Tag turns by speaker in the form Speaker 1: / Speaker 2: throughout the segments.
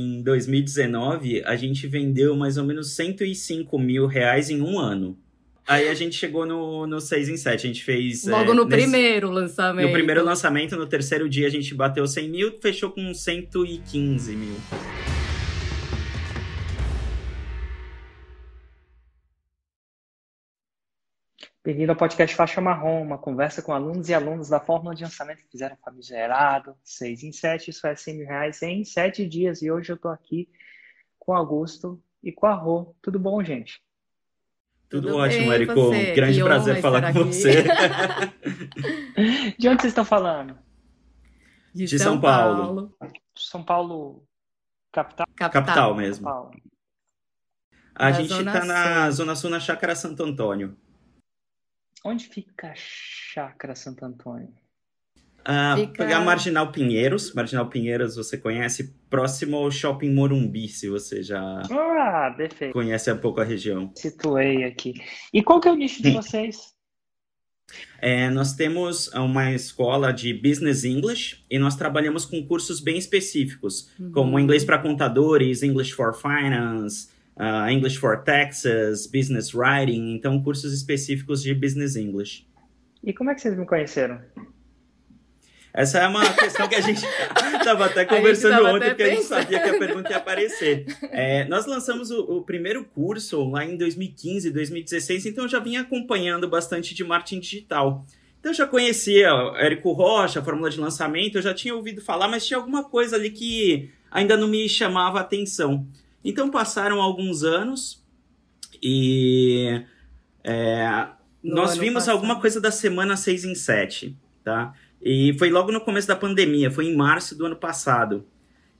Speaker 1: em 2019, a gente vendeu mais ou menos 105 mil reais em um ano. Aí a gente chegou no, no 6 em 7. A gente fez.
Speaker 2: Logo
Speaker 1: é,
Speaker 2: no
Speaker 1: nesse-
Speaker 2: primeiro lançamento.
Speaker 1: No primeiro lançamento, no terceiro dia a gente bateu 100 mil, fechou com 115 mil.
Speaker 3: Bem-vindo ao podcast Faixa Marrom, uma conversa com alunos e alunas da fórmula de lançamento que fizeram famigerado, 6 em 7, isso é 100 mil reais em 7 dias. E hoje eu tô aqui com o Augusto e com a Rô. Tudo bom, gente?
Speaker 1: Tudo,
Speaker 2: Tudo
Speaker 1: ótimo, Érico.
Speaker 2: você?
Speaker 1: Grande
Speaker 2: Que
Speaker 1: prazer falar com
Speaker 2: aqui.
Speaker 1: você.
Speaker 3: De onde vocês estão falando?
Speaker 2: De,
Speaker 1: De
Speaker 2: São,
Speaker 1: São Paulo.
Speaker 2: Paulo.
Speaker 3: São Paulo, capital?
Speaker 2: Capital.
Speaker 1: Capital
Speaker 3: São
Speaker 1: mesmo.
Speaker 3: Paulo.
Speaker 1: A
Speaker 2: Na
Speaker 1: gente
Speaker 2: Zona
Speaker 1: tá na. Zona Sul, na Chácara Santo Antônio.
Speaker 3: Onde fica a Chácara Santo Antônio?
Speaker 1: Ah,
Speaker 2: Fica-
Speaker 1: pegar Marginal Pinheiros. Marginal Pinheiros você conhece, próximo ao Shopping Morumbi, se você já
Speaker 3: Ah, perfeito.
Speaker 1: conhece um pouco a região.
Speaker 3: Situei aqui. E qual que é o nicho de vocês?
Speaker 1: É, nós temos uma escola de Business English e nós trabalhamos com cursos bem específicos,
Speaker 2: Uhum.
Speaker 1: como inglês para contadores, English for Finance, ah, English for Taxes, Business Writing, então cursos específicos de Business English.
Speaker 3: E como é que vocês me conheceram?
Speaker 1: Essa é uma questão que a gente estava até conversando ontem,
Speaker 2: até
Speaker 1: porque a gente
Speaker 2: pensando.
Speaker 1: sabia que a pergunta ia aparecer. É, nós lançamos o, o primeiro curso lá em 2015, 2016, então eu já vinha acompanhando bastante de marketing digital. Então eu já conhecia Érico Rocha, a fórmula de lançamento, eu já tinha ouvido falar, mas tinha alguma coisa ali que ainda não me chamava a atenção. Então passaram alguns anos e é, nós vimos
Speaker 2: passado.
Speaker 1: alguma coisa da semana 6 em 7, tá? E foi logo no começo da pandemia, foi em março do ano passado.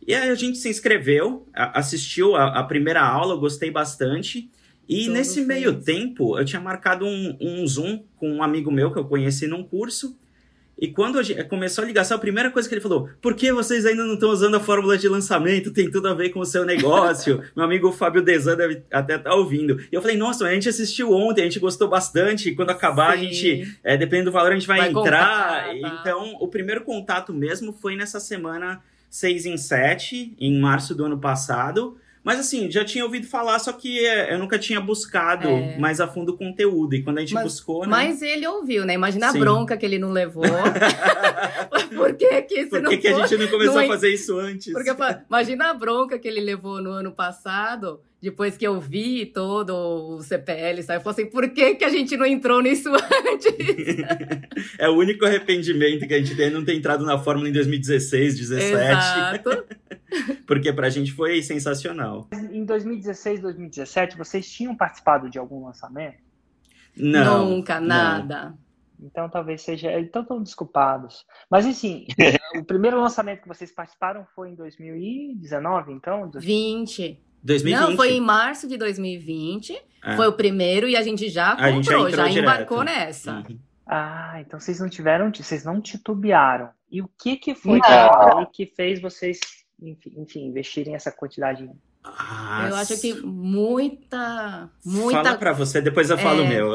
Speaker 1: E aí a gente se inscreveu, assistiu a, a primeira aula, eu gostei bastante. E nesse meio tempo, eu tinha marcado um, um Zoom com um amigo meu que eu conheci num curso. E quando a gente começou a ligação, a primeira coisa que ele falou: por que vocês ainda não estão usando a fórmula de lançamento? Tem tudo a ver com o seu negócio. Meu amigo Fábio Desan deve até estar ouvindo. E eu falei: nossa, a gente assistiu ontem, a gente gostou bastante. Quando acabar, a
Speaker 2: Sim.
Speaker 1: gente, é, dependendo do valor, a gente vai,
Speaker 2: Vai
Speaker 1: entrar.
Speaker 2: contar, tá.
Speaker 1: Então, o primeiro contato mesmo foi nessa semana 6 em 7, em março do ano passado. Mas assim, já tinha ouvido falar, só que é, eu nunca tinha buscado
Speaker 2: É.
Speaker 1: mais a fundo o conteúdo. E quando a gente
Speaker 2: Mas-
Speaker 1: buscou, né?
Speaker 2: Mas ele ouviu, né? Imagina
Speaker 1: Sim.
Speaker 2: a bronca que ele não levou. Por que que isso
Speaker 1: Por
Speaker 2: não
Speaker 1: que, que a gente não começou
Speaker 2: não
Speaker 1: a fazer isso antes?
Speaker 2: Porque imagina a bronca que ele levou no ano passado, depois que eu vi todo o CPL, sabe? Eu falei assim, por que, que a gente não entrou nisso antes?
Speaker 1: É o único arrependimento que a gente tem não ter entrado na Fórmula em 2016, 17.
Speaker 2: Exato.
Speaker 1: Porque pra gente foi sensacional.
Speaker 3: Em 2016, 2017, vocês tinham participado de algum lançamento?
Speaker 1: Não.
Speaker 2: Nunca,
Speaker 1: não.
Speaker 2: nada.
Speaker 3: Então talvez seja. Então estão desculpados. Mas assim, o primeiro lançamento que vocês participaram foi em 2019, então?
Speaker 2: 20.
Speaker 1: 2020.
Speaker 2: Não, foi em março de 2020.
Speaker 1: É.
Speaker 2: Foi o primeiro e a gente já
Speaker 1: A gente já
Speaker 2: comprou, já,
Speaker 1: direto.
Speaker 2: embarcou nessa.
Speaker 1: Uhum.
Speaker 3: Ah, então vocês não tiveram, vocês não titubearam. E o que que foi
Speaker 4: Não.
Speaker 3: que, fez vocês, enfim, enfim, investirem essa quantidade?
Speaker 1: Ah,
Speaker 2: Eu acho que muita, muita
Speaker 1: Fala pra você, depois eu falo o
Speaker 2: É.
Speaker 1: meu.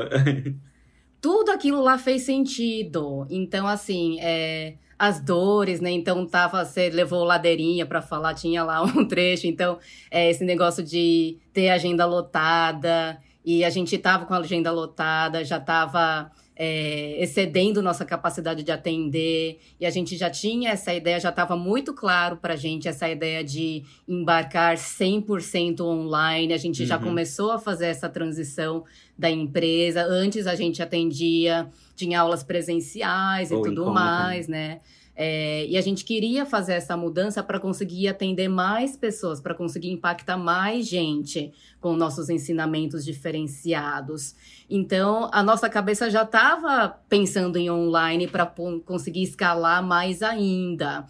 Speaker 2: tudo aquilo lá fez sentido. Então, assim, é, as dores, né? Então, tava, você levou ladeirinha para falar, tinha lá um trecho. Então, é, esse negócio de ter agenda lotada, e a gente tava com a agenda lotada, já tava é, excedendo nossa capacidade de atender, e a gente já tinha essa ideia, já estava muito claro para a gente essa ideia de embarcar 100% online. A gente já
Speaker 1: Uhum.
Speaker 2: começou a fazer essa transição da empresa. Antes a gente atendia, tinha aulas presenciais e
Speaker 1: Ou em
Speaker 2: tudo
Speaker 1: conta.
Speaker 2: mais, né? É, e a gente queria fazer essa mudança para conseguir atender mais pessoas, para conseguir impactar mais gente com nossos ensinamentos diferenciados. Então, a nossa cabeça já estava pensando em online para conseguir escalar mais ainda.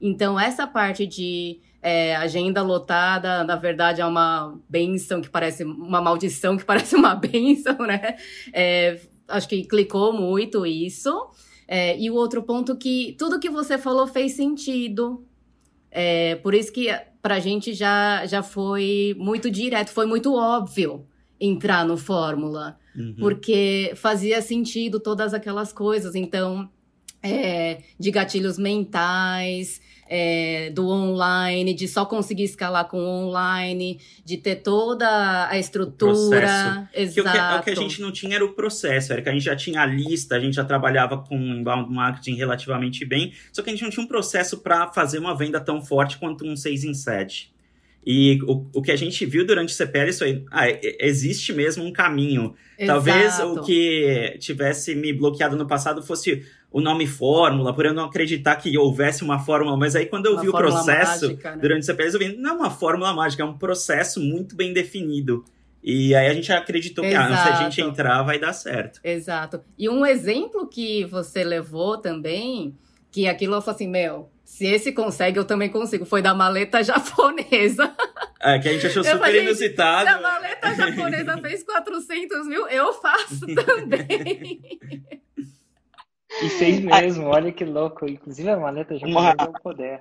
Speaker 2: Então, essa parte de é, agenda lotada, na verdade, é uma benção que parece uma maldição, que parece uma benção, né? É, acho que clicou muito isso. É, e o outro ponto que tudo que você falou fez sentido. É, por isso que pra gente já, já foi muito direto, foi muito óbvio entrar no Fórmula
Speaker 1: Uhum.
Speaker 2: porque fazia sentido todas aquelas coisas. Então, é, de gatilhos mentais, é, do online, de só conseguir escalar com online, de ter toda a estrutura.
Speaker 1: Exato. Que o, que, o que a gente não tinha era o processo, era que a gente já tinha a lista, a gente já trabalhava com inbound marketing relativamente bem, só que a gente não tinha um processo para fazer uma venda tão forte quanto um 6 em 7. E o, o que a gente viu durante o CPL, isso aí, ah, existe mesmo um caminho. Exato. Talvez o que tivesse me bloqueado no passado fosse o nome fórmula, por eu não acreditar que houvesse uma fórmula, mas aí quando eu uma vi o processo mágica, né? durante o CPL, eu vi, não é uma fórmula mágica, é um processo muito bem definido. E aí a gente acreditou que ah, se a gente entrar vai dar certo.
Speaker 2: Exato. E um exemplo que você levou também, que aquilo foi assim, meu, se esse consegue, eu também consigo. Foi da maleta japonesa.
Speaker 1: É, que a gente achou super falei, inusitado.
Speaker 2: Se a maleta japonesa fez 400 mil, eu faço também.
Speaker 3: E fez mesmo, olha que louco. Inclusive a maleta japonesa é o poder.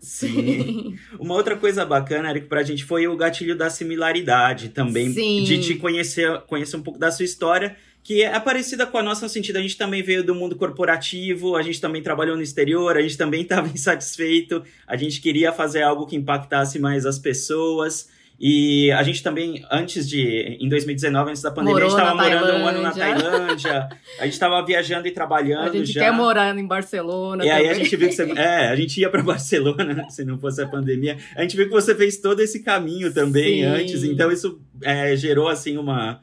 Speaker 1: Sim. Uma outra coisa bacana, Eric, pra gente foi o gatilho da similaridade também. Sim. De te conhecer, conhecer um pouco da sua história que é parecida com a nossa no sentido, a gente também veio do mundo corporativo, a gente também trabalhou no exterior, a gente também estava insatisfeito, a gente queria fazer algo que impactasse mais as pessoas. E a gente também, antes de, em 2019, antes da pandemia, Morou a gente estava morando um ano na Tailândia, a gente estava viajando e trabalhando.
Speaker 2: A gente
Speaker 1: já.
Speaker 2: quer morar em Barcelona.
Speaker 1: E também. aí a gente viu que você. É, a gente ia para Barcelona, se não fosse a pandemia. A gente viu que você fez todo esse caminho também Sim. antes, então isso é, gerou, assim, uma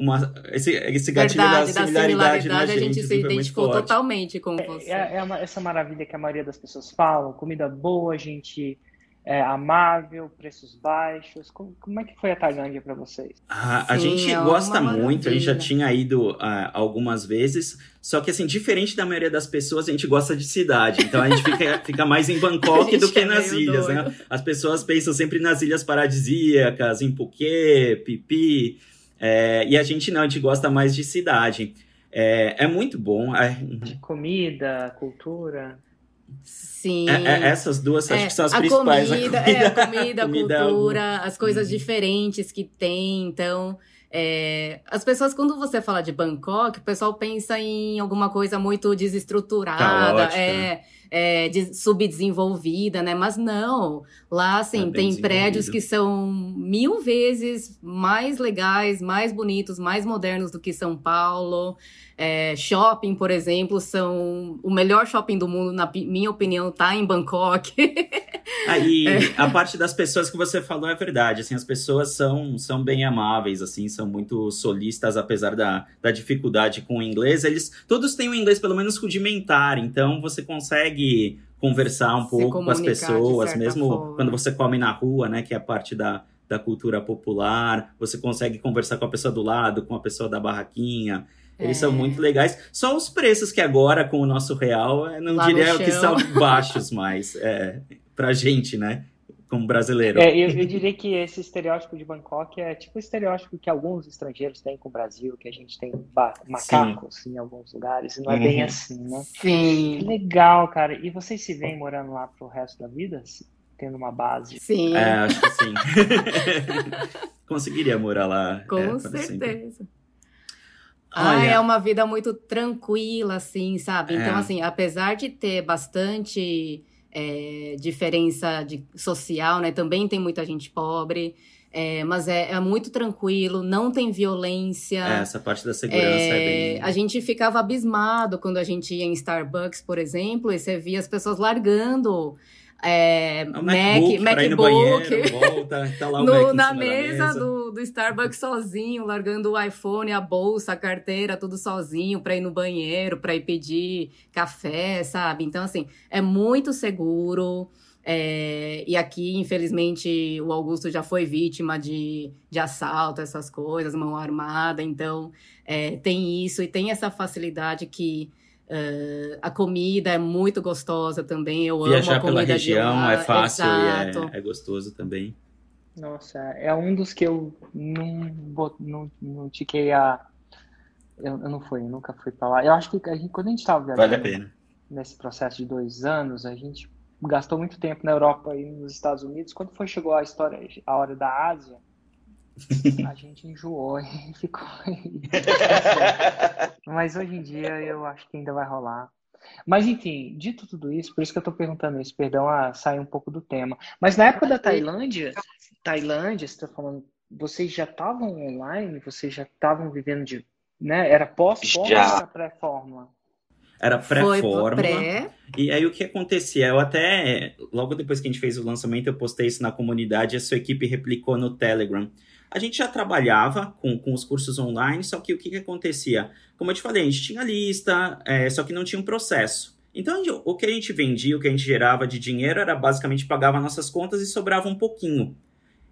Speaker 1: uma, esse, esse gatilho Verdade, da similaridade, da similaridade
Speaker 2: a gente se identificou totalmente com você.
Speaker 3: É, é uma, essa maravilha que a maioria das pessoas falam, comida boa, gente é, amável, preços baixos. Como, como, é que foi a Tailândia para vocês?
Speaker 1: a Sim, gente é gosta muito, a gente já tinha ido uh, algumas vezes, só que assim, diferente da maioria das pessoas, a gente gosta de cidade. Então a gente fica, fica mais em Bangkok do que é nas ilhas, né? doido. né? As pessoas pensam sempre nas ilhas paradisíacas, em Phuket, Pipi. É, e a gente não, a gente gosta mais de cidade. É, é muito bom. É...
Speaker 3: De comida, cultura.
Speaker 2: Sim.
Speaker 1: É, é, essas duas acho que são as principais.
Speaker 2: Comida, a comida, é, a comida, a comida cultura, as coisas uhum. diferentes que tem. Então, é, as pessoas, quando você fala de Bangkok, o pessoal pensa em alguma coisa muito desestruturada. Caótica. É, é, de, subdesenvolvida, né? Mas não, lá assim, é tem prédios que são mil vezes mais legais, mais bonitos, mais modernos do que São Paulo. É, shopping, por exemplo, são o melhor shopping do mundo, na minha opinião, tá em Bangkok.
Speaker 1: Aí, é. a parte das pessoas que você falou é verdade, assim, as pessoas são, são bem amáveis, assim, são muito solistas, apesar da, da dificuldade com o inglês, eles, todos têm o um inglês pelo menos rudimentar, então você consegue conversar um Se pouco com as pessoas, mesmo forma. quando você come na rua, né, que é a parte da, da cultura popular, você consegue conversar com a pessoa do lado, com a pessoa da barraquinha, eles é. são muito legais. Só os preços que agora, com o nosso real, não Lá diria que são baixos mais é, pra gente, né? Como brasileiro.
Speaker 3: É, eu, eu, diria que esse estereótipo de Bangkok é tipo o estereótipo que alguns estrangeiros têm com o Brasil, que a gente tem macacos Sim. em alguns lugares, e não é uhum. bem assim, né?
Speaker 2: Sim.
Speaker 3: Que legal, cara. E vocês se veem morando lá pro resto da vida? Tendo uma base?
Speaker 2: Sim.
Speaker 1: É, acho que sim. Conseguiria morar lá.
Speaker 2: Com
Speaker 1: é,
Speaker 2: certeza. Ah, é uma vida muito tranquila, assim, sabe? Então, é. assim, apesar de ter bastante é, diferença de, social, né? Também tem muita gente pobre. É, mas é, é, muito tranquilo, não tem violência.
Speaker 1: É, essa parte da segurança é,
Speaker 2: é bem. A gente ficava abismado quando a gente ia em Starbucks, por exemplo, e você via as pessoas largando é, Mac, MacBook, MacBook
Speaker 1: banheiro, volta, tá lá o no,
Speaker 2: na mesa, mesa, Do, do Starbucks sozinho, largando o iPhone, a bolsa, a carteira, tudo sozinho para ir no banheiro, para ir pedir café, sabe? Então, assim, é muito seguro. É, e aqui, infelizmente, o Augusto já foi vítima de, de assalto, essas coisas, mão armada. Então, é, tem isso e tem essa facilidade que Uh, a comida é muito gostosa também. Eu
Speaker 1: Viajar
Speaker 2: amo a comida
Speaker 1: pela região é fácil e é, é, gostoso também.
Speaker 3: Nossa, é um dos que eu não, não, não tiquei a. Eu, eu não fui, eu nunca fui para lá. Eu acho que a gente, quando a gente estava viajando
Speaker 1: vale a pena.
Speaker 3: nesse processo de dois anos, a gente gastou muito tempo na Europa e nos Estados Unidos. Quando foi chegou a história, a hora da Ásia, a gente enjoou e ficou. Mas hoje em dia eu acho que ainda vai rolar. Mas, enfim, dito tudo isso, por isso que eu estou perguntando isso, perdão a sair um pouco do tema. Mas na época da Tailândia, Tailândia, você está falando, vocês já estavam online? Vocês já estavam vivendo de. Né? Era pós-fórmula ou pré-fórmula?
Speaker 1: Era pré-fórmula. Pré. E aí o que acontecia? Eu até, logo depois que a gente fez o lançamento, eu postei isso na comunidade, a sua equipe replicou no Telegram. A gente já trabalhava com, com os cursos online, só que o que, que acontecia? Como eu te falei, a gente tinha lista, é, só que não tinha um processo. Então, o que a gente vendia, o que a gente gerava de dinheiro era basicamente pagava nossas contas e sobrava um pouquinho.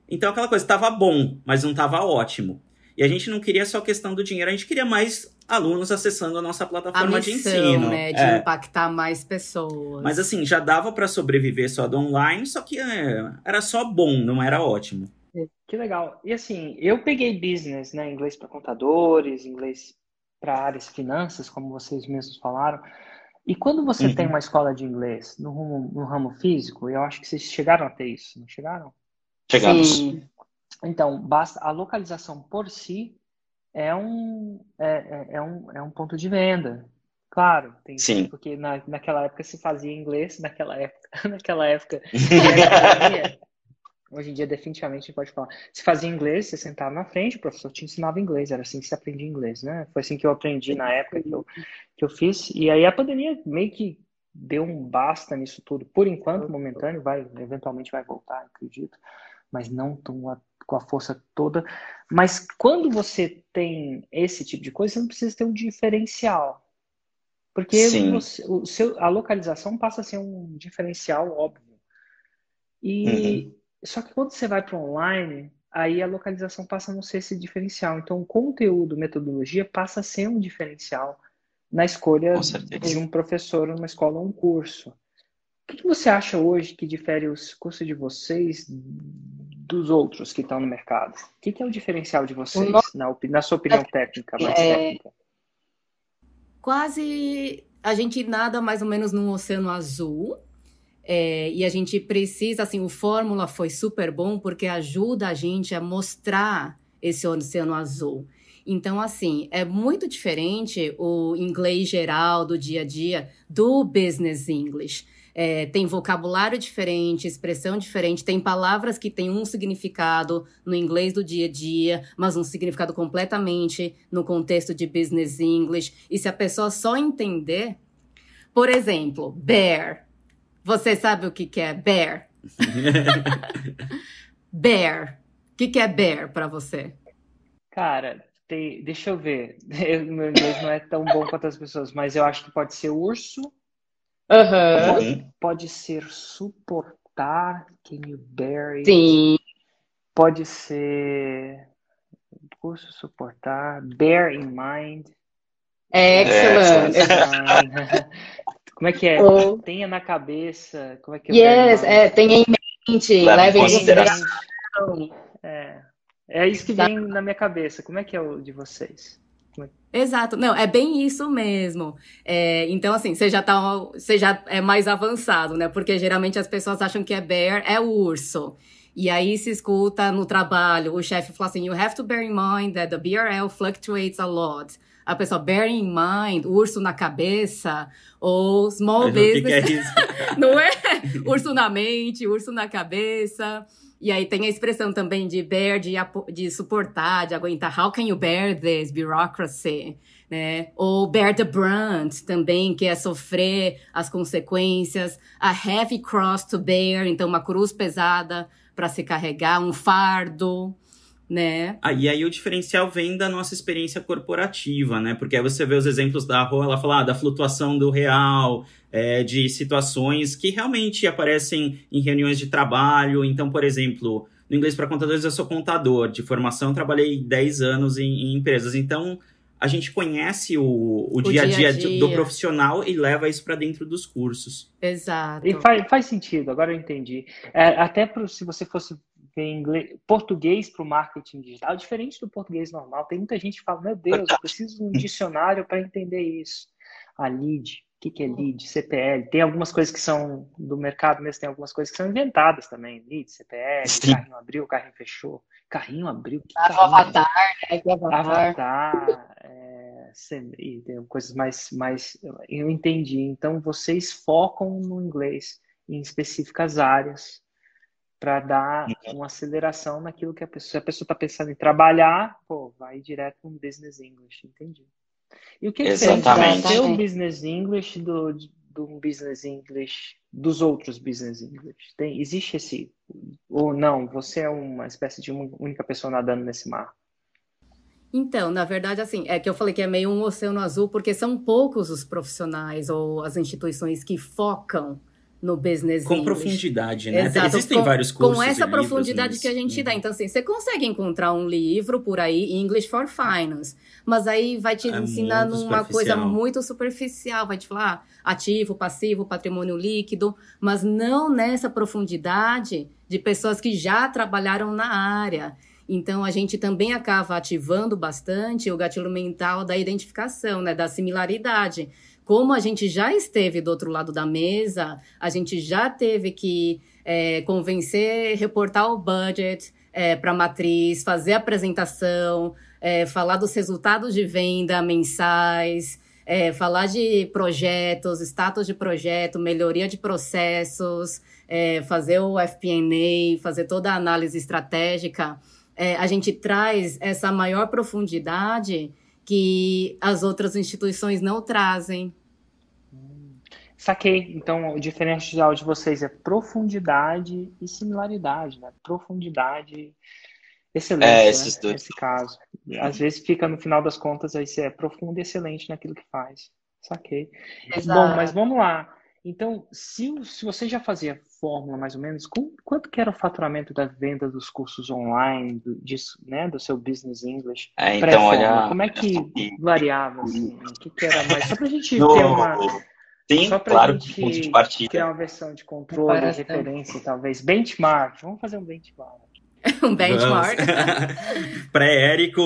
Speaker 1: Então, aquela coisa estava bom, mas não estava ótimo. E a gente não queria só a questão do dinheiro, a gente queria mais alunos acessando a nossa plataforma
Speaker 2: a
Speaker 1: missão, de ensino.
Speaker 2: Né, de é. impactar mais pessoas.
Speaker 1: Mas assim, já dava para sobreviver só do online, só que é, era só bom, não era ótimo.
Speaker 3: Que legal. E assim, eu peguei business, né, inglês para contadores, inglês para áreas finanças, como vocês mesmos falaram. E quando você uhum. tem uma escola de inglês no ramo, no ramo físico, eu acho que vocês chegaram a ter isso, não chegaram?
Speaker 4: Chegamos. Sim.
Speaker 3: Então, basta a localização por si é um, é, é, é um, é um ponto de venda. Claro, tem
Speaker 4: Sim.
Speaker 3: porque na, naquela época se fazia inglês, naquela época, naquela época Hoje em dia, definitivamente, a gente pode falar. Se fazia inglês, você sentava na frente, o professor te ensinava inglês, era assim que se aprendia inglês, né? Foi assim que eu aprendi na época que eu, que eu fiz. E aí a pandemia meio que deu um basta nisso tudo. Por enquanto, momentâneo, vai, eventualmente vai voltar, acredito, mas não tão a, com a força toda. Mas quando você tem esse tipo de coisa, você não precisa ter um diferencial. Porque você, o seu, a localização passa a ser um diferencial óbvio. E uhum. Só que quando você vai para online, aí a localização passa a não ser esse diferencial. Então, o conteúdo, metodologia passa a ser um diferencial na escolha de um professor numa escola ou um curso. O que você acha hoje que difere os cursos de vocês dos outros que estão no mercado? O que é o diferencial de vocês, na, na sua opinião técnica, mais é... técnica?
Speaker 2: Quase a gente nada mais ou menos num oceano azul, é, e a gente precisa, assim, o Fórmula foi super bom porque ajuda a gente a mostrar esse oceano azul. Então, assim, é muito diferente o inglês geral do dia a dia do business English. É, tem vocabulário diferente, expressão diferente, tem palavras que têm um significado no inglês do dia a dia, mas um significado completamente no contexto de business English. E se a pessoa só entender, por exemplo, bear, você sabe o que, que é bear? bear. O que, que é bear para você?
Speaker 3: Cara, tem, deixa eu ver. Eu, meu inglês não é tão bom quanto as pessoas, mas eu acho que pode ser urso.
Speaker 2: Uhum.
Speaker 3: Pode, pode ser suportar. Can you bear it?
Speaker 2: Sim.
Speaker 3: Pode ser curso suportar. Bear in mind.
Speaker 2: Excellent.
Speaker 3: Como é que é? Oh. Tenha na cabeça. Como é que
Speaker 2: é? Yes, é, tenha em mente, leve em consideração.
Speaker 3: É, é isso que vem na minha cabeça. Como é que é o de vocês?
Speaker 2: É? Exato, não, é bem isso mesmo. É, então, assim, você já, tá, você já é mais avançado, né? Porque geralmente as pessoas acham que é bear é urso. E aí se escuta no trabalho, o chefe fala assim: You have to bear in mind that the BRL fluctuates a lot a pessoa bear in mind, urso na cabeça, ou small business. Que que é não é? Urso na mente, urso na cabeça. E aí tem a expressão também de bear, de, de suportar, de aguentar. How can you bear this bureaucracy? Né? Ou bear the brunt também, que é sofrer as consequências. A heavy cross to bear, então uma cruz pesada para se carregar, um fardo né?
Speaker 1: Ah, e aí o diferencial vem da nossa experiência corporativa, né? Porque aí você vê os exemplos da Rô, ela fala ah, da flutuação do real, é, de situações que realmente aparecem em reuniões de trabalho. Então, por exemplo, no inglês para contadores eu sou contador, de formação trabalhei 10 anos em, em empresas. Então, a gente conhece o, o, o dia, a dia, dia, do profissional e leva isso para dentro dos cursos.
Speaker 2: Exato.
Speaker 3: E faz, faz sentido, agora eu entendi. É, até pro, se você fosse inglês, português para o marketing digital, diferente do português normal. Tem muita gente que fala, meu Deus, eu preciso de um dicionário para entender isso. A lead, o que, que é lead, CPL. Tem algumas coisas que são do mercado mesmo, tem algumas coisas que são inventadas também. Lead, CPL, Sim. carrinho abriu, carrinho fechou. Carrinho abriu. Que
Speaker 2: carrinho? Avatar, né?
Speaker 3: Avatar. avatar é... é, e tem coisas mais, mais. Eu entendi. Então, vocês focam no inglês em específicas áreas para dar uhum. uma aceleração naquilo que a pessoa. Se a pessoa está pensando em trabalhar, pô, vai direto no Business English, entendi. E o que, Exatamente. que você o Business English do, do Business English dos outros Business English? Tem, existe esse. Ou não, você é uma espécie de uma única pessoa nadando nesse mar?
Speaker 2: Então, na verdade, assim, é que eu falei que é meio um oceano azul, porque são poucos os profissionais ou as instituições que focam no business
Speaker 1: com
Speaker 2: English.
Speaker 1: profundidade, né?
Speaker 2: Exato.
Speaker 1: Existem
Speaker 2: com,
Speaker 1: vários cursos
Speaker 2: com essa profundidade que a gente dá. Uhum. Então, assim, você consegue encontrar um livro por aí, English for Finance, mas aí vai te é ensinar numa coisa muito superficial, vai te falar ah, ativo, passivo, patrimônio líquido, mas não nessa profundidade de pessoas que já trabalharam na área. Então, a gente também acaba ativando bastante o gatilho mental da identificação, né, da similaridade. Como a gente já esteve do outro lado da mesa, a gente já teve que é, convencer, reportar o budget é, para a matriz, fazer a apresentação, é, falar dos resultados de venda mensais, é, falar de projetos, status de projeto, melhoria de processos, é, fazer o FP&A, fazer toda a análise estratégica. É, a gente traz essa maior profundidade que as outras instituições não trazem.
Speaker 3: Saquei. Então, o diferencial de vocês é profundidade e similaridade, né? Profundidade, excelente, é, esses né? dois. nesse caso. Às vezes fica, no final das contas, aí você é profundo e excelente naquilo que faz. Saquei. Exato. Bom, mas vamos lá. Então, se, se você já fazia fórmula mais ou menos, com, quanto que era o faturamento da venda dos cursos online, do, disso, né, do seu business English?
Speaker 4: É, então, olha,
Speaker 3: como é que variava? Assim, o que, que era mais? Só para a gente no... ter uma.
Speaker 4: Sim,
Speaker 3: Só
Speaker 4: claro,
Speaker 3: gente ponto de partida. Ter uma versão de controle, referência, talvez. Benchmark. Vamos fazer um benchmark.
Speaker 2: um benchmark.
Speaker 1: Pré-Érico,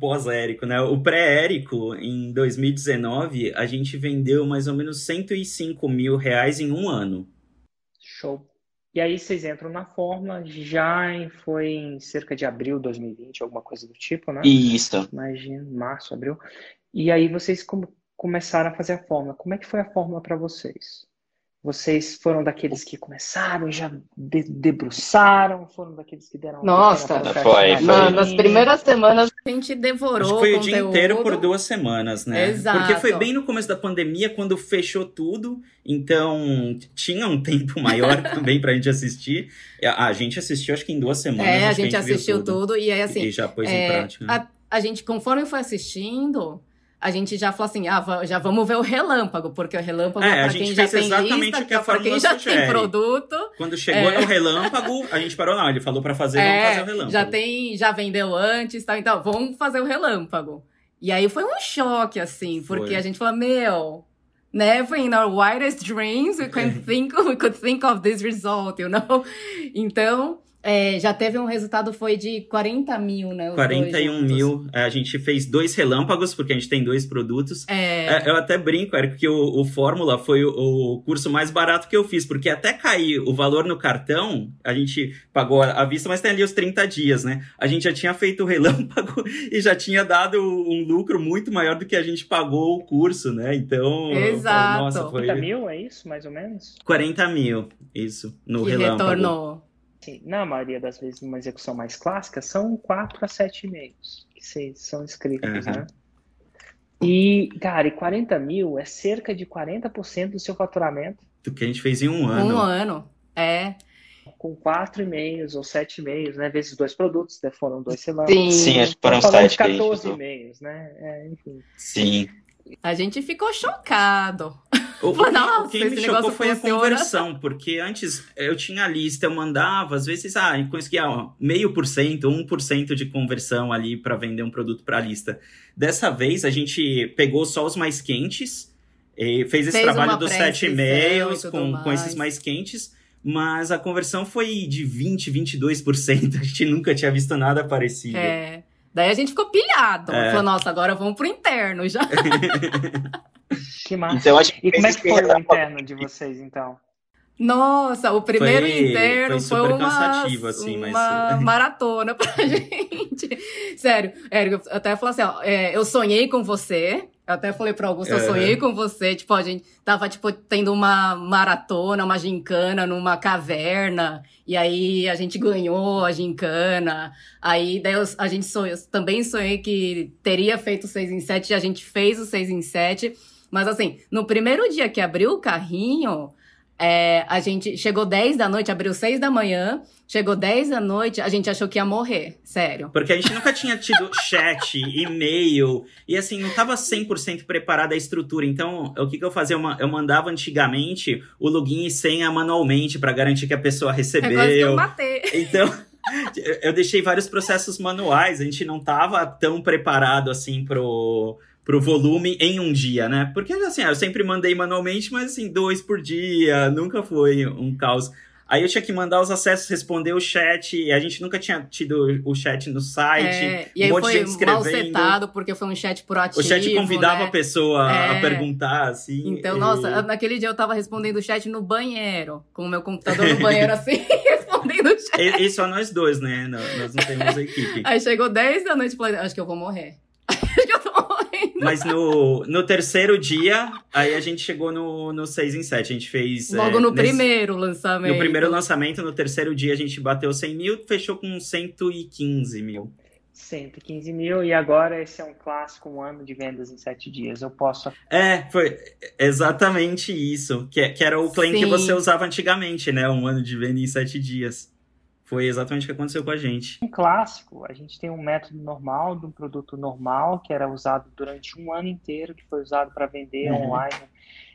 Speaker 1: pós-Érico, né? O pré-Érico, em 2019, a gente vendeu mais ou menos 105 mil reais em um ano.
Speaker 3: Show. E aí vocês entram na fórmula, já em, foi em cerca de abril de 2020, alguma coisa do tipo, né?
Speaker 4: Isso.
Speaker 3: Imagina, março, abril. E aí vocês começaram a fazer a fórmula. Como é que foi a fórmula para vocês? Vocês foram daqueles que começaram e já de debruçaram? Foram daqueles que deram
Speaker 2: Nossa,
Speaker 4: foi, foi.
Speaker 2: nas primeiras semanas a gente devorou. Acho
Speaker 1: que foi o, o dia inteiro por duas semanas, né? Exato. Porque foi bem no começo da pandemia, quando fechou tudo. Então tinha um tempo maior também pra gente assistir. A, gente assistiu, acho que em duas semanas.
Speaker 2: É, a gente, a gente assistiu tudo. tudo. e aí assim.
Speaker 1: E já pôs é, em prática.
Speaker 2: A, a gente, conforme foi assistindo a gente já falou assim, ah, já vamos ver o relâmpago, porque o relâmpago é,
Speaker 1: para quem já tem lista, o que a para quem já
Speaker 2: sugere. tem produto.
Speaker 1: Quando chegou é. no relâmpago, a gente parou, não, ele falou para fazer, é, vamos fazer o relâmpago.
Speaker 2: Já tem, já vendeu antes, tal, então, vamos fazer o relâmpago. E aí foi um choque, assim, porque foi. a gente falou, meu, never in our wildest dreams we can think, we could think of this result, you know? Então, é, já teve um resultado, foi de 40 mil, né?
Speaker 1: 41 mil. É, a gente fez dois relâmpagos, porque a gente tem dois produtos. É... é eu até brinco, Eric, que o, o Fórmula foi o, o, curso mais barato que eu fiz, porque até cair o valor no cartão, a gente pagou à vista, mas tem ali os 30 dias, né? A gente já tinha feito o relâmpago e já tinha dado um lucro muito maior do que a gente pagou o curso, né? Então.
Speaker 2: Exato.
Speaker 3: Nossa, foi... 40 mil, é isso, mais ou menos?
Speaker 1: 40 mil, isso, no
Speaker 2: que
Speaker 1: relâmpago.
Speaker 2: Retornou
Speaker 3: na maioria das vezes, numa execução mais clássica, são 4 a 7 e-mails que são escritos, uhum. né? E, cara, e 40 mil é cerca de 40% do seu faturamento.
Speaker 1: Do que a gente fez em um ano.
Speaker 2: Um ano, é.
Speaker 3: Com quatro e-mails ou sete e-mails, né? Vezes dois produtos, né? foram dois semanas.
Speaker 4: Sim, Sim acho que foram sete.
Speaker 3: 14 e-mails, né? É, enfim.
Speaker 4: Sim.
Speaker 2: A gente ficou chocado.
Speaker 1: O, o, Nossa, o que me chocou foi a conversão, porque antes eu tinha a lista, eu mandava, às vezes, ah, conseguia meio por cento, um por cento de conversão ali para vender um produto para a lista. Dessa vez a gente pegou só os mais quentes, fez esse fez trabalho dos sete e-mails com, com esses mais quentes, mas a conversão foi de 20, 22%. A gente nunca tinha visto nada parecido.
Speaker 2: É. Daí a gente ficou pilhado. É. Falou, nossa, agora vamos pro interno já.
Speaker 3: que massa. Então, acho que e como é que foi o interno de vocês, então?
Speaker 2: Nossa, o primeiro
Speaker 1: Foi-
Speaker 2: inteiro
Speaker 1: foi
Speaker 2: foi,
Speaker 1: super
Speaker 2: uma,
Speaker 1: assim, mas-
Speaker 2: uma maratona pra gente. Sério, Érico, eu até falei assim, ó, é, eu sonhei com você. Eu até falei pra Augusto, eu
Speaker 1: Aham.
Speaker 2: sonhei com você. Tipo, a gente tava, tipo, tendo uma maratona, uma gincana numa caverna. E aí a gente ganhou a gincana. Aí daí eu- a gente sonhou, eu também sonhei que teria feito 6 em 7 e a gente fez o 6 em 7. Mas assim, no primeiro dia que abriu o carrinho, é, a gente chegou 10 da noite, abriu 6 da manhã, chegou 10 da noite, a gente achou que ia morrer, sério.
Speaker 1: Porque a gente nunca tinha tido chat, e-mail, e assim, não tava 100% preparada a estrutura. Então, o que, que eu fazia? Eu, ma- eu mandava antigamente o login e senha manualmente para garantir que a pessoa
Speaker 2: É quase que eu
Speaker 1: recebeu.
Speaker 2: matei.
Speaker 1: Então, eu deixei vários processos manuais, a gente não tava tão preparado assim pro, pro volume em um dia, né? Porque assim, eu sempre mandei manualmente, mas assim, dois por dia, nunca foi um caos. Aí eu tinha que mandar os acessos, responder o chat, e a gente nunca tinha tido o chat no site.
Speaker 2: É, e aí
Speaker 1: um monte de
Speaker 2: foi
Speaker 1: gente
Speaker 2: mal setado, porque foi um chat proativo.
Speaker 1: O chat convidava
Speaker 2: né?
Speaker 1: a pessoa a
Speaker 2: É.
Speaker 1: perguntar, assim.
Speaker 2: Então,
Speaker 1: e-
Speaker 2: nossa, naquele dia eu tava respondendo o chat no banheiro, com o meu computador no banheiro assim, respondendo o chat.
Speaker 1: E, e só nós dois, né? Nós não temos equipe.
Speaker 2: Aí chegou 10 da noite e falei, acho que eu vou morrer. acho que eu morrendo.
Speaker 1: Mas no, no terceiro dia, aí a gente chegou no, no 6 em 7. A gente fez.
Speaker 2: Logo
Speaker 1: é,
Speaker 2: no
Speaker 1: nesse-
Speaker 2: primeiro lançamento.
Speaker 1: No primeiro lançamento, no terceiro dia, a gente bateu 100 mil, fechou com 115 mil.
Speaker 3: 115 mil, e agora esse é um clássico, um ano de vendas em sete dias. Eu posso.
Speaker 1: É, foi exatamente isso. Que, que era o claim que
Speaker 2: Sim.
Speaker 1: você usava antigamente, né? Um ano de venda em 7 dias. Foi exatamente o que aconteceu com a gente.
Speaker 3: Um clássico, a gente tem um método normal, de um produto normal, que era usado durante um ano inteiro, que foi usado para vender
Speaker 1: Uhum.
Speaker 3: online.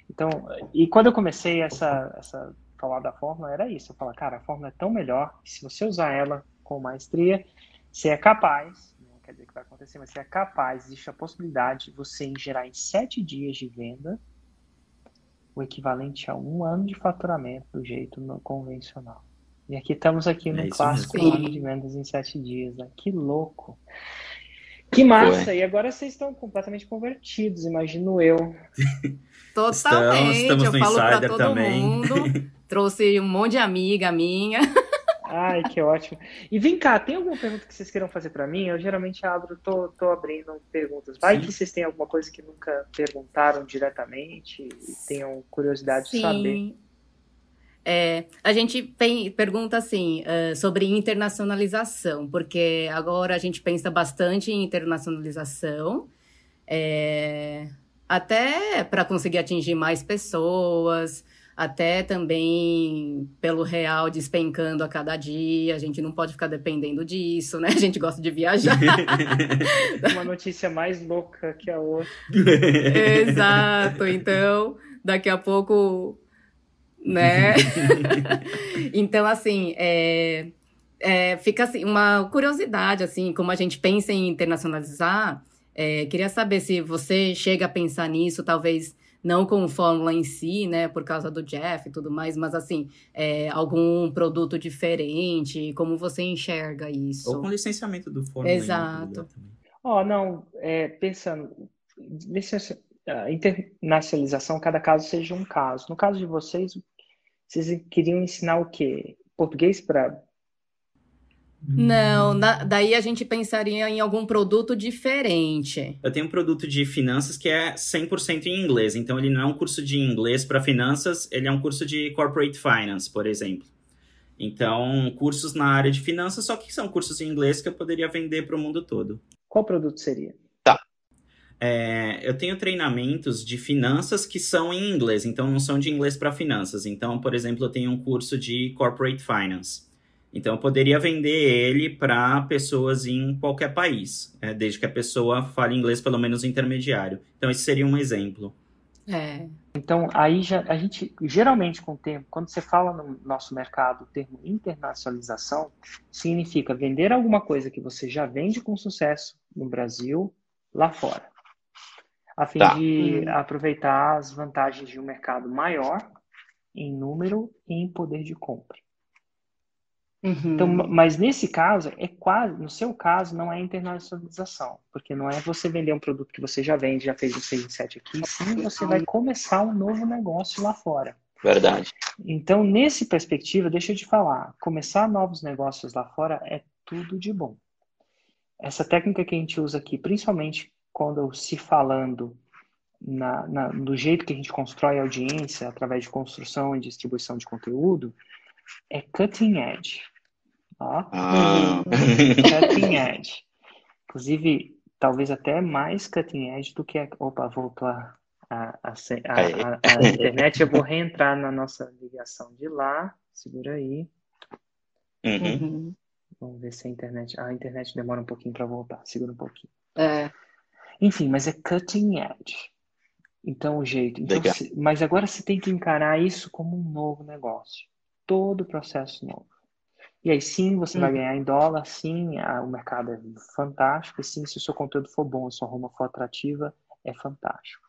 Speaker 3: Então, e quando eu comecei essa, essa falar da fórmula, era isso. Eu falava, cara, a fórmula é tão melhor, que se você usar ela com maestria, você é capaz, não quer dizer que vai acontecer, mas você é capaz, existe a possibilidade de você gerar em sete dias de venda o equivalente a um ano de faturamento do jeito convencional. E aqui estamos aqui no
Speaker 1: É
Speaker 3: clássico
Speaker 2: mesmo.
Speaker 3: de vendas em sete dias, né? Que louco. Que massa! E agora vocês estão completamente convertidos, imagino eu.
Speaker 2: Totalmente.
Speaker 1: Estamos- estamos
Speaker 2: eu
Speaker 1: no
Speaker 2: falo pra
Speaker 1: Insider
Speaker 2: todo
Speaker 1: também.
Speaker 2: mundo. Trouxe um monte de amiga minha.
Speaker 3: Ai, que ótimo. E vem cá, tem alguma pergunta que vocês queiram fazer para mim? Eu geralmente abro, tô, tô abrindo perguntas. Vai
Speaker 1: Sim.
Speaker 3: que vocês têm alguma coisa que nunca perguntaram diretamente e tenham curiosidade de saber.
Speaker 2: É, a gente tem, pergunta assim eh, sobre internacionalização, porque agora a gente pensa bastante em internacionalização, é, até para conseguir atingir mais pessoas, até também pelo real despencando a cada dia. A gente não pode ficar dependendo disso, né? A gente gosta de viajar.
Speaker 3: Uma notícia mais louca que a outra.
Speaker 2: Exato. Então, daqui a pouco, né? então, assim, é, é, fica assim, uma curiosidade, assim, como a gente pensa em internacionalizar. é, queria saber se você chega a pensar nisso, talvez não com fórmula em si, né, por causa do Jeff e tudo mais, mas assim, é, algum produto diferente, como você enxerga isso?
Speaker 1: Ou com licenciamento do Fórmula
Speaker 2: Exato.
Speaker 3: Ó, não, é, pensando, licença- a internacionalização, cada caso seja um caso. No caso de vocês, vocês queriam ensinar o quê? Português para
Speaker 2: Não, na- daí a gente pensaria em algum produto diferente.
Speaker 1: Eu tenho um produto de finanças que é 100% em inglês. Então, ele não é um curso de inglês para finanças, ele é um curso de corporate finance, por exemplo. Então, cursos na área de finanças, só que são cursos em inglês que eu poderia vender para o mundo todo.
Speaker 3: qual produto seria?
Speaker 1: É, eu tenho treinamentos de finanças que são em inglês, então não são de inglês para finanças. Então, por exemplo, eu tenho um curso de corporate finance. Então, eu poderia vender ele para pessoas em qualquer país, é, desde que a pessoa fale inglês pelo menos intermediário. Então, esse seria um exemplo.
Speaker 2: É.
Speaker 3: Então, aí já, a gente, geralmente com o tempo, quando você fala no nosso mercado o termo internacionalização, significa vender alguma coisa que você já vende com sucesso no Brasil, lá fora. A fim
Speaker 4: Tá.
Speaker 3: de
Speaker 2: Hum.
Speaker 3: aproveitar as vantagens de um mercado maior em número e em poder de compra.
Speaker 2: Uhum.
Speaker 3: Então, mas nesse caso, é quase, no seu caso, não é internacionalização, porque não é você vender um produto que você já vende, já fez o 6 em 7 aqui, sim você vai começar um novo negócio lá fora.
Speaker 4: Verdade.
Speaker 3: Então, nesse perspectiva, deixa eu te falar, começar novos negócios lá fora é tudo de bom. Essa técnica que a gente usa aqui, principalmente quando se falando na, na, do jeito que a gente constrói audiência através de construção e distribuição de conteúdo, é cutting edge. Ó.
Speaker 4: Ah.
Speaker 3: cutting edge. Inclusive, talvez até mais cutting edge do que a. Opa, voltou a, a, a, a, a internet. Eu vou reentrar na nossa ligação de lá. Segura aí.
Speaker 4: Uhum.
Speaker 2: Uhum.
Speaker 3: Vamos ver se a internet. A internet demora um pouquinho para voltar. Segura um pouquinho.
Speaker 2: É.
Speaker 3: Enfim, mas é cutting edge. Então, o jeito. Então, se- mas agora você tem que encarar isso como um novo negócio. Todo o processo novo. E aí, sim, você vai
Speaker 2: Uhum.
Speaker 3: ganhar em dólar, sim, a- o mercado é fantástico, e sim, se o seu conteúdo for bom, se sua arruma for atrativa, é fantástico.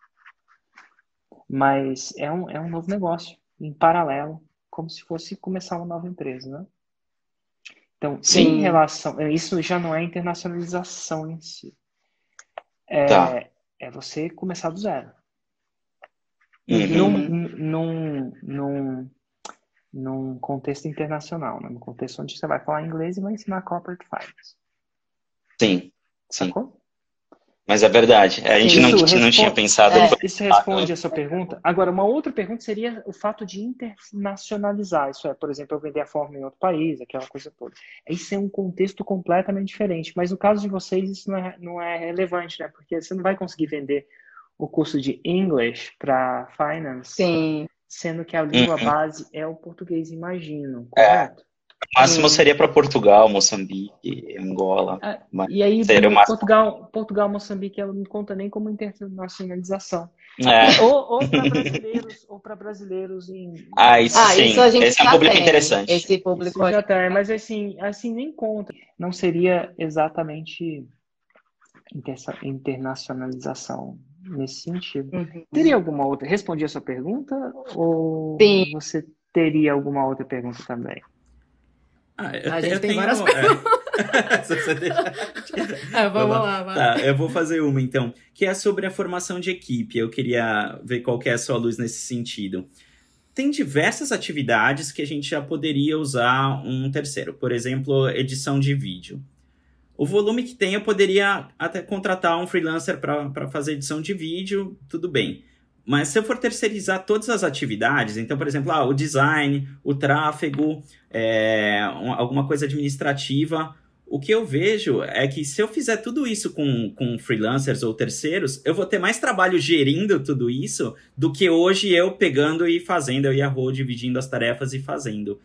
Speaker 3: Mas é um, é um novo negócio, em paralelo, como se fosse começar uma nova empresa, né? Então,
Speaker 4: Sim.
Speaker 3: em relação. Isso já não é internacionalização em si. É,
Speaker 4: Tá.
Speaker 3: é você começar do zero.
Speaker 4: Uhum.
Speaker 3: Num, num, num, num contexto internacional, né? num contexto onde você vai falar inglês e vai ensinar corporate finance.
Speaker 4: Sim, sim.
Speaker 3: Sacou?
Speaker 4: Mas é verdade. A gente
Speaker 3: Isso
Speaker 4: não, não
Speaker 3: responde-
Speaker 4: tinha pensado.
Speaker 2: É.
Speaker 3: Isso responde a sua pergunta. Agora, uma outra pergunta seria o fato de internacionalizar. Isso é, por exemplo, eu vender a forma em outro país, aquela coisa toda. Isso é um contexto completamente diferente. Mas no caso de vocês, isso não é, não é relevante, né? Porque você não vai conseguir vender o curso de English para finance,
Speaker 2: Sim.
Speaker 3: sendo que a língua
Speaker 4: Uhum.
Speaker 3: base é o português, imagino,
Speaker 4: É.
Speaker 3: correto?
Speaker 4: O máximo seria para Portugal, Moçambique, Angola.
Speaker 3: Ah,
Speaker 4: Mas
Speaker 3: E aí. Portugal, Portugal, Moçambique, ela não conta nem como internacionalização.
Speaker 4: É.
Speaker 3: Ou, ou para brasileiros, ou para brasileiros em.
Speaker 4: Ah, isso
Speaker 2: Ah,
Speaker 4: sim.
Speaker 2: isso a gente
Speaker 4: Esse é um público
Speaker 2: tem.
Speaker 4: interessante.
Speaker 2: Esse público
Speaker 3: Isso já tá, mas assim, assim nem conta. Não seria exatamente internacionalização nesse sentido.
Speaker 2: Uhum.
Speaker 3: Teria alguma outra? Respondi a sua pergunta ou
Speaker 2: Sim.
Speaker 3: você teria alguma outra pergunta também?
Speaker 1: Ah, eu,
Speaker 2: A
Speaker 1: te-
Speaker 2: gente
Speaker 1: eu
Speaker 2: tem
Speaker 1: tenho,
Speaker 2: várias
Speaker 1: é. Se você deixar-
Speaker 2: Ah, vamos
Speaker 1: Vai
Speaker 2: lá, vai.
Speaker 1: Tá, eu vou fazer uma então, que é sobre a formação de equipe. Eu queria ver qual que é a sua luz nesse sentido. Tem diversas atividades que a gente já poderia usar um terceiro, por exemplo, edição de vídeo. O volume que tem, eu poderia até contratar um freelancer para fazer edição de vídeo, tudo bem. Mas se eu for terceirizar todas as atividades, então, por exemplo, ah, o design, o tráfego, é, um- alguma coisa administrativa, o que eu vejo é que se eu fizer tudo isso com, com freelancers ou terceiros, eu vou ter mais trabalho gerindo tudo isso do que hoje eu pegando e fazendo, eu e a Rô dividindo as tarefas e fazendo.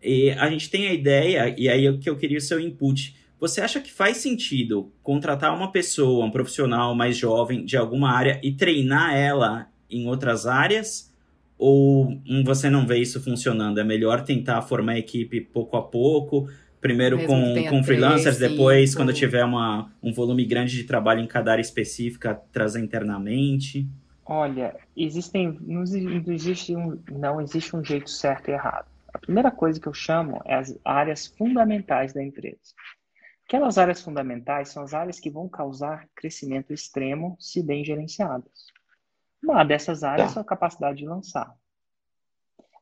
Speaker 1: E a gente tem a ideia, e aí o que eu queria o seu input. Você acha que faz sentido contratar uma pessoa, um profissional mais jovem de alguma área e treinar ela em outras áreas? Ou você não vê isso funcionando? É melhor tentar formar a equipe pouco a pouco, primeiro
Speaker 2: Mesmo
Speaker 1: com, com freelancers,
Speaker 2: três,
Speaker 1: depois,
Speaker 2: cinco.
Speaker 1: quando tiver uma, um volume grande de trabalho em cada área específica, trazer internamente?
Speaker 3: Olha, existem, não exi- não existe um, não existe um jeito certo e errado. A primeira coisa que eu chamo é as áreas fundamentais da empresa. Aquelas áreas fundamentais são as áreas que vão causar crescimento extremo se bem gerenciadas. Uma dessas áreas
Speaker 4: Tá.
Speaker 3: é a capacidade de lançar.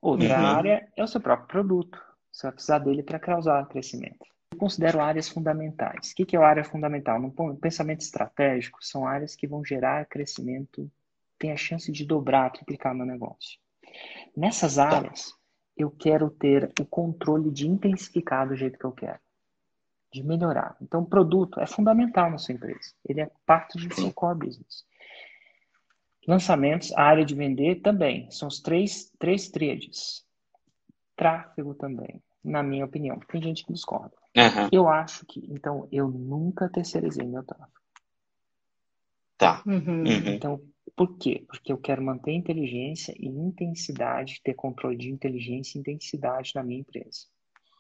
Speaker 3: Outra
Speaker 4: Uhum.
Speaker 3: área é o seu próprio produto. Você vai precisar dele para causar crescimento. Eu considero áreas fundamentais. O que é a área fundamental? No pensamento estratégico, são áreas que vão gerar crescimento, tem a chance de dobrar, triplicar meu negócio. Nessas áreas, eu quero ter o controle de intensificar do jeito que eu quero, de melhorar. Então, o produto é fundamental na sua empresa. Ele é parte do seu core business. Lançamentos, a área de vender também. São os três, três tríades. Tráfego também, na minha opinião. Tem gente que discorda.
Speaker 4: Aham,
Speaker 3: Eu acho que, então, eu nunca terceirizei meu tráfego.
Speaker 4: tá.
Speaker 2: Uhum.
Speaker 4: Uhum.
Speaker 3: Então, por quê? Porque eu quero manter inteligência e intensidade, ter controle de inteligência e intensidade na minha empresa.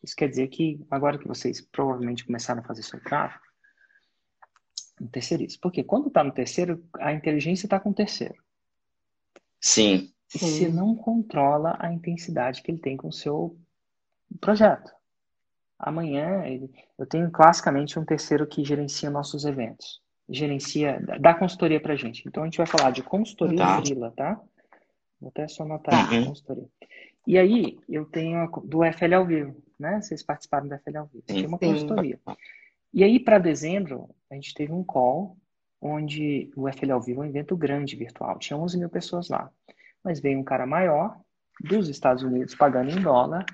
Speaker 3: Isso quer dizer que, agora que vocês provavelmente começaram a fazer seu tráfego, não terceirize. Porque quando está no terceiro, a inteligência está com o terceiro.
Speaker 4: Sim.
Speaker 3: E
Speaker 2: Sim.
Speaker 3: você não controla a intensidade que ele tem com o seu projeto. Amanhã, ele- eu tenho classicamente um terceiro que gerencia nossos eventos. Gerencia, dá consultoria pra gente. Então, a gente vai falar de consultoria
Speaker 4: Tá.
Speaker 3: frila, tá? Vou até só anotar uhum. consultoria. E aí, eu tenho a, do FL ao vivo, né? Vocês participaram do FL ao vivo. Tem uma consultoria. E aí, para dezembro, a gente teve um call onde o FL ao vivo é um evento grande virtual. Tinha 11 mil pessoas lá. Mas veio um cara maior dos Estados Unidos pagando em dólar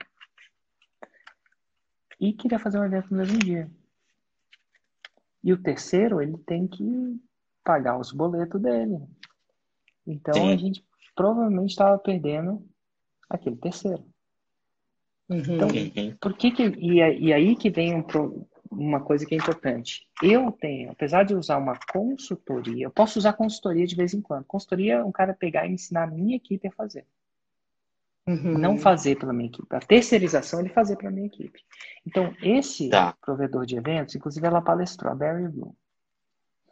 Speaker 3: e queria fazer um evento no mesmo dia. E o terceiro, ele tem que pagar os boletos dele. Então Sim. a gente provavelmente estava perdendo aquele terceiro. Uhum. Então, por que que. E, e aí que vem um, uma coisa que é importante. Eu tenho, apesar de usar uma consultoria, eu posso usar consultoria de vez em quando. Consultoria é um cara pegar e ensinar a minha equipe a fazer. Uhum. Não fazer pela minha equipe. A terceirização ele fazer pela minha equipe. Então, esse tá. provedor de eventos, inclusive ela palestrou, a Barry Bloom.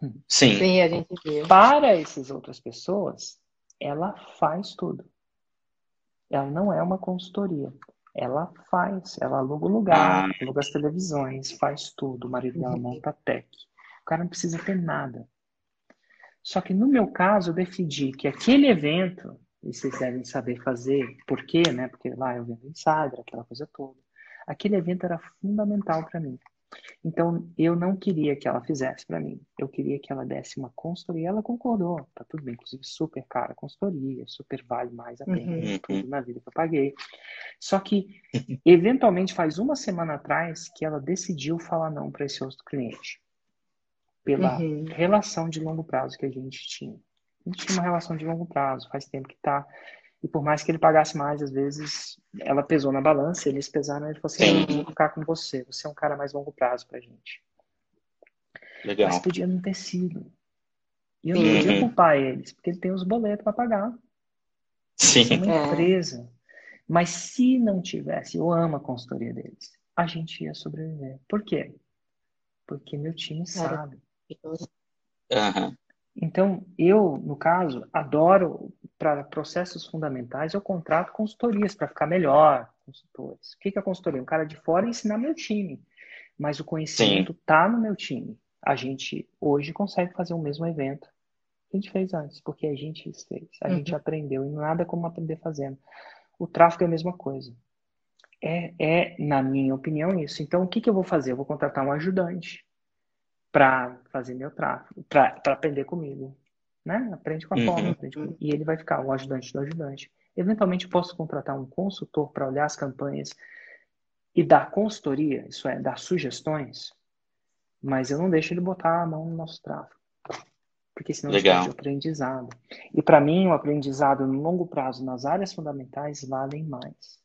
Speaker 4: Hum. Sim.
Speaker 2: Sim, a gente viu.
Speaker 3: Para essas outras pessoas, ela faz tudo. Ela não é uma consultoria. Ela faz, ela aluga o lugar, ah. aluga as televisões, faz tudo. O marido dela uhum. monta a tech. O cara não precisa ter nada. Só que no meu caso, eu decidi que aquele evento e vocês devem saber fazer. Por quê, né? Porque lá eu vendo insider, aquela coisa toda. Aquele evento era fundamental para mim. Então, eu não queria que ela fizesse para mim. Eu queria que ela desse uma consultoria. Ela concordou. Tá tudo bem. Inclusive, super cara a consultoria. Super vale mais a pena. Uhum. Tudo na vida que eu paguei. Só que, eventualmente, faz uma semana atrás que ela decidiu falar não para esse outro cliente. Pela uhum. relação de longo prazo que a gente tinha. A gente tinha uma relação de longo prazo, faz tempo que tá. E por mais que ele pagasse mais, às vezes ela pesou na balança, eles pesaram e ele falou assim: eu vou ficar com você, você é um cara mais longo prazo pra gente. Legal. Mas podia não ter sido. E eu não uhum. podia culpar eles, porque ele tem os boletos para pagar.
Speaker 4: Sim.
Speaker 3: É uma empresa. Mas se não tivesse, eu amo a consultoria deles, a gente ia sobreviver. Por quê? Porque meu time sabe.
Speaker 4: Uhum.
Speaker 3: Então, eu, no caso, adoro, para processos fundamentais, eu contrato consultorias para ficar melhor, consultores. O que é a consultoria? Um cara de fora ensinar meu time, mas o conhecimento está no meu time. A gente hoje consegue fazer o mesmo evento que a gente fez antes, porque a gente fez, a uhum. gente aprendeu, e nada como aprender fazendo. O tráfego é a mesma coisa. É, é, na minha opinião, isso. Então, o que, que eu vou fazer? Eu vou contratar um ajudante para fazer meu tráfego, para aprender comigo. Né? Aprende com a forma, uhum. aprende com... e ele vai ficar o ajudante do ajudante. Eventualmente, posso contratar um consultor para olhar as campanhas e dar consultoria, isso é, dar sugestões, mas eu não deixo ele botar a mão no nosso tráfego. Porque senão Legal. de aprendizado. E para mim, o aprendizado no longo prazo nas áreas fundamentais valem mais.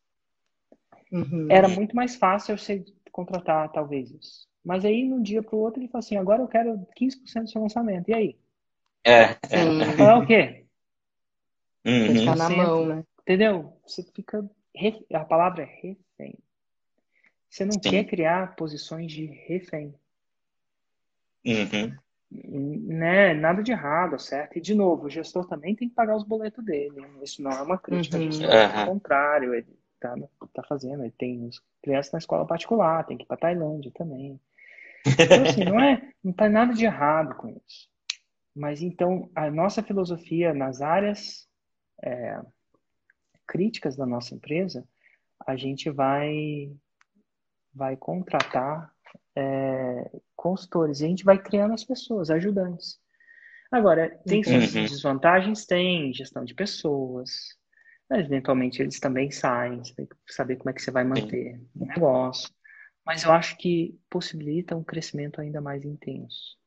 Speaker 3: Uhum. Era muito mais fácil eu ser, contratar, talvez, isso. Mas aí, de um dia para o outro, ele fala assim: agora eu quero 15% do seu lançamento. E aí?
Speaker 4: É.
Speaker 3: é. é o quê?
Speaker 2: Uhum. Ficar na mão, né?
Speaker 3: Entendeu? Você fica. A palavra é refém. Você não Sim. quer criar posições de refém.
Speaker 4: Uhum.
Speaker 3: Né? Nada de errado, certo? E, de novo, o gestor também tem que pagar os boletos dele. Isso não é uma crítica. Uhum. Ao contrário, ele tá, tá fazendo. Ele tem crianças na escola particular, tem que ir para Tailândia também. Então, assim, não, é, não tem nada de errado com isso. Mas então, a nossa filosofia nas áreas é, críticas da nossa empresa, a gente vai, vai contratar é, consultores e a gente vai criando as pessoas, ajudantes. Agora, tem suas uhum. desvantagens? Tem gestão de pessoas, mas eventualmente eles também saem, você tem que saber como é que você vai manter o negócio. Mas eu acho que possibilita um crescimento ainda mais intenso.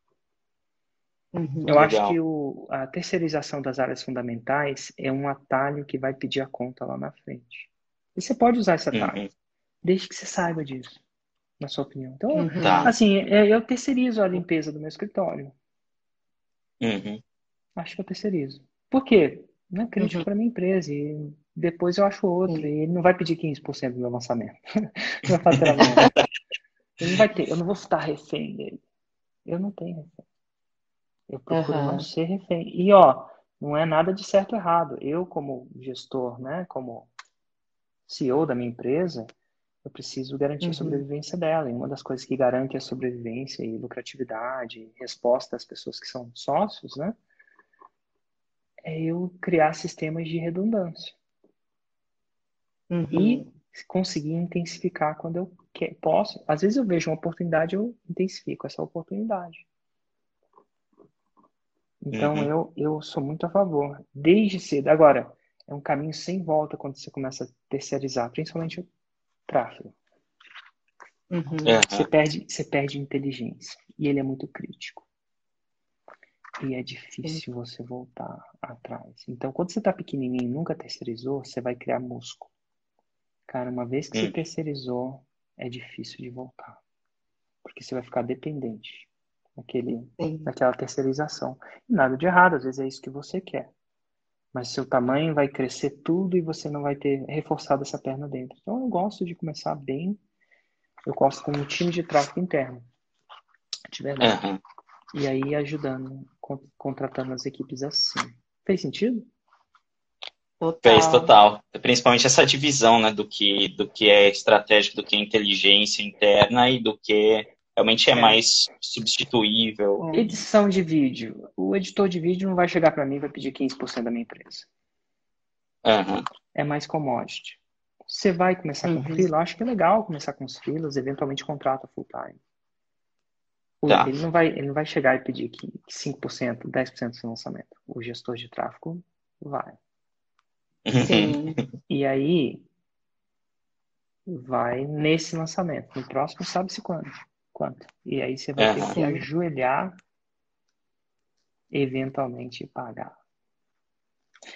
Speaker 3: Uhum, eu legal. acho que o, a terceirização das áreas fundamentais é um atalho que vai pedir a conta lá na frente. E você pode usar esse atalho, uhum. desde que você saiba disso, na sua opinião. Então, uhum. tá. assim, é, eu terceirizo a limpeza do meu escritório.
Speaker 4: Uhum.
Speaker 3: Acho que eu terceirizo. Por quê? Não é crítico uhum. para minha empresa. E depois eu acho outro. Uhum. E ele não vai pedir 15% do meu lançamento. Ele não vai ter. Eu não vou estar refém dele. Eu não tenho refém. Eu procuro uhum. não ser refém. E, ó, não é nada de certo ou errado. Eu, como gestor, né, como CEO da minha empresa, eu preciso garantir uhum. a sobrevivência dela. E uma das coisas que garante a sobrevivência e lucratividade, resposta às pessoas que são sócios, né, é eu criar sistemas de redundância
Speaker 2: Uhum.
Speaker 3: e conseguir intensificar quando eu posso. Às vezes eu vejo uma oportunidade, eu intensifico essa oportunidade. Então
Speaker 4: Uhum.
Speaker 3: eu, eu sou muito a favor, desde cedo. Agora, é um caminho sem volta quando você começa a terceirizar, principalmente o tráfego.
Speaker 2: Uhum.
Speaker 3: Você
Speaker 4: Aham.
Speaker 3: perde, você perde inteligência e ele é muito crítico. E é difícil você voltar atrás. Então, quando você está pequenininho e nunca terceirizou, você vai criar músculo. Cara, uma vez que você
Speaker 4: Hum.
Speaker 3: terceirizou, é difícil de voltar. Porque você vai ficar dependente
Speaker 2: Sim.
Speaker 3: daquela terceirização. E nada de errado, às vezes é isso que você quer. Mas seu tamanho vai crescer tudo e você não vai ter reforçado essa perna dentro. Então eu gosto de começar bem. Eu gosto com um time de tráfego interno. De verdade.
Speaker 4: Aham.
Speaker 3: E aí ajudando, con- contratando as equipes assim. Fez sentido?
Speaker 4: Fez total. Principalmente essa divisão, né, do que, do que é estratégico, do que é inteligência interna e do que realmente é,
Speaker 3: É.
Speaker 4: mais substituível.
Speaker 3: Edição de vídeo. O editor de vídeo não vai chegar para mim e vai pedir 15% da minha empresa.
Speaker 4: Aham.
Speaker 3: É mais commodity. Você vai começar com
Speaker 2: Uhum.
Speaker 3: freela, acho que é legal começar com os freelas, eventualmente contrata full time.
Speaker 4: Tá.
Speaker 3: Ele não vai, ele não vai chegar e pedir que 5%, 10% do seu lançamento. O gestor de tráfego vai.
Speaker 2: Sim.
Speaker 3: E aí vai nesse lançamento. No próximo sabe-se quando. Quanto. E aí você vai ter
Speaker 4: Aham.
Speaker 3: que ajoelhar, eventualmente pagar.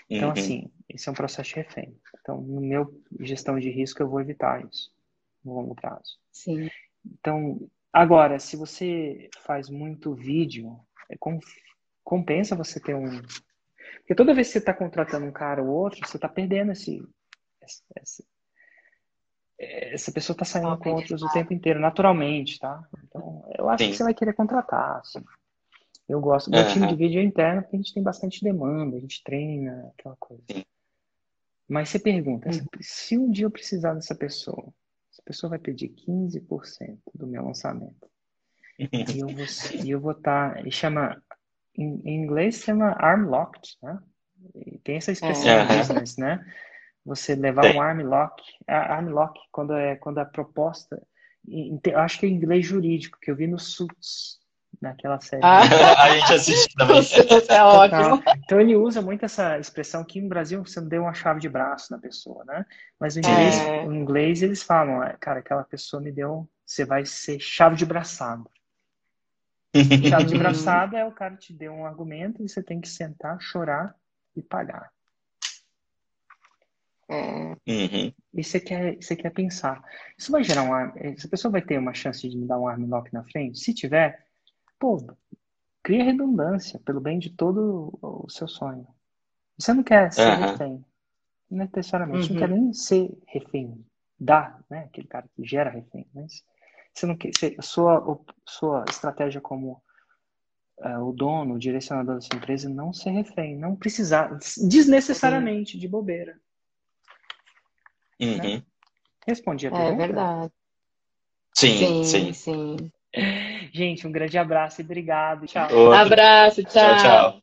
Speaker 3: Então,
Speaker 4: Uhum.
Speaker 3: assim, esse é um processo de refém. Então, no meu gestão de risco, eu vou evitar isso no longo prazo.
Speaker 2: Sim.
Speaker 3: Então, agora, se você faz muito vídeo, é com- compensa você ter um. Porque toda vez que você está contratando um cara ou outro, você está perdendo esse- esse- Essa pessoa está saindo com outros o tempo inteiro, naturalmente, tá? Então, eu acho
Speaker 4: Sim.
Speaker 3: que você vai querer contratar, assim. Eu gosto. Meu time
Speaker 4: Aham.
Speaker 3: de vídeo é interno porque a gente tem bastante demanda, a gente treina, aquela coisa.
Speaker 4: Sim.
Speaker 3: Mas você pergunta, se- se um dia eu precisar dessa pessoa, essa pessoa vai pedir 15% do meu lançamento. E eu vou, e eu vou estar. ele chama. Em, em inglês chama arm locked, né? E tem essa expressão
Speaker 4: É.
Speaker 3: business, né? Você levar
Speaker 4: Tem.
Speaker 3: um arm lock. A arm lock, quando é quando a proposta. em- Eu acho que é em inglês jurídico, que eu vi no Suits, naquela série.
Speaker 5: Ah,
Speaker 4: A gente assiste também.
Speaker 5: isso é ótimo.
Speaker 3: Então ele usa muito essa expressão que no Brasil você não deu uma chave de braço na pessoa, né? Mas no
Speaker 5: É.
Speaker 3: inglês, no inglês eles falam, "Ah, cara, aquela pessoa me deu, você vai ser chave de braçada. Chave de braçada é o cara te deu um argumento e você tem que sentar, chorar e pagar.
Speaker 5: É,
Speaker 4: Uhum.
Speaker 3: E você quer, você quer pensar, isso vai gerar um arm, essa pessoa vai ter uma chance de me dar um arm lock na frente? Se tiver, pô, cria redundância pelo bem de todo o seu sonho. Você não quer ser
Speaker 4: Aham.
Speaker 3: refém, não necessariamente,
Speaker 2: Uhum.
Speaker 3: não quer nem ser refém, dá, né? Aquele cara que gera refém, mas você não quer, você, sua, sua estratégia como é, o dono, o direcionador dessa empresa, não ser refém, não precisar, desnecessariamente de bobeira.
Speaker 4: Uhum.
Speaker 3: Respondi a
Speaker 5: é
Speaker 3: pergunta?
Speaker 5: verdade.
Speaker 4: Sim,
Speaker 5: Sim,
Speaker 4: sim.
Speaker 5: sim.
Speaker 3: Gente, um grande abraço e obrigado. Tchau.
Speaker 4: Outro.
Speaker 5: Abraço,
Speaker 4: Tchau, tchau.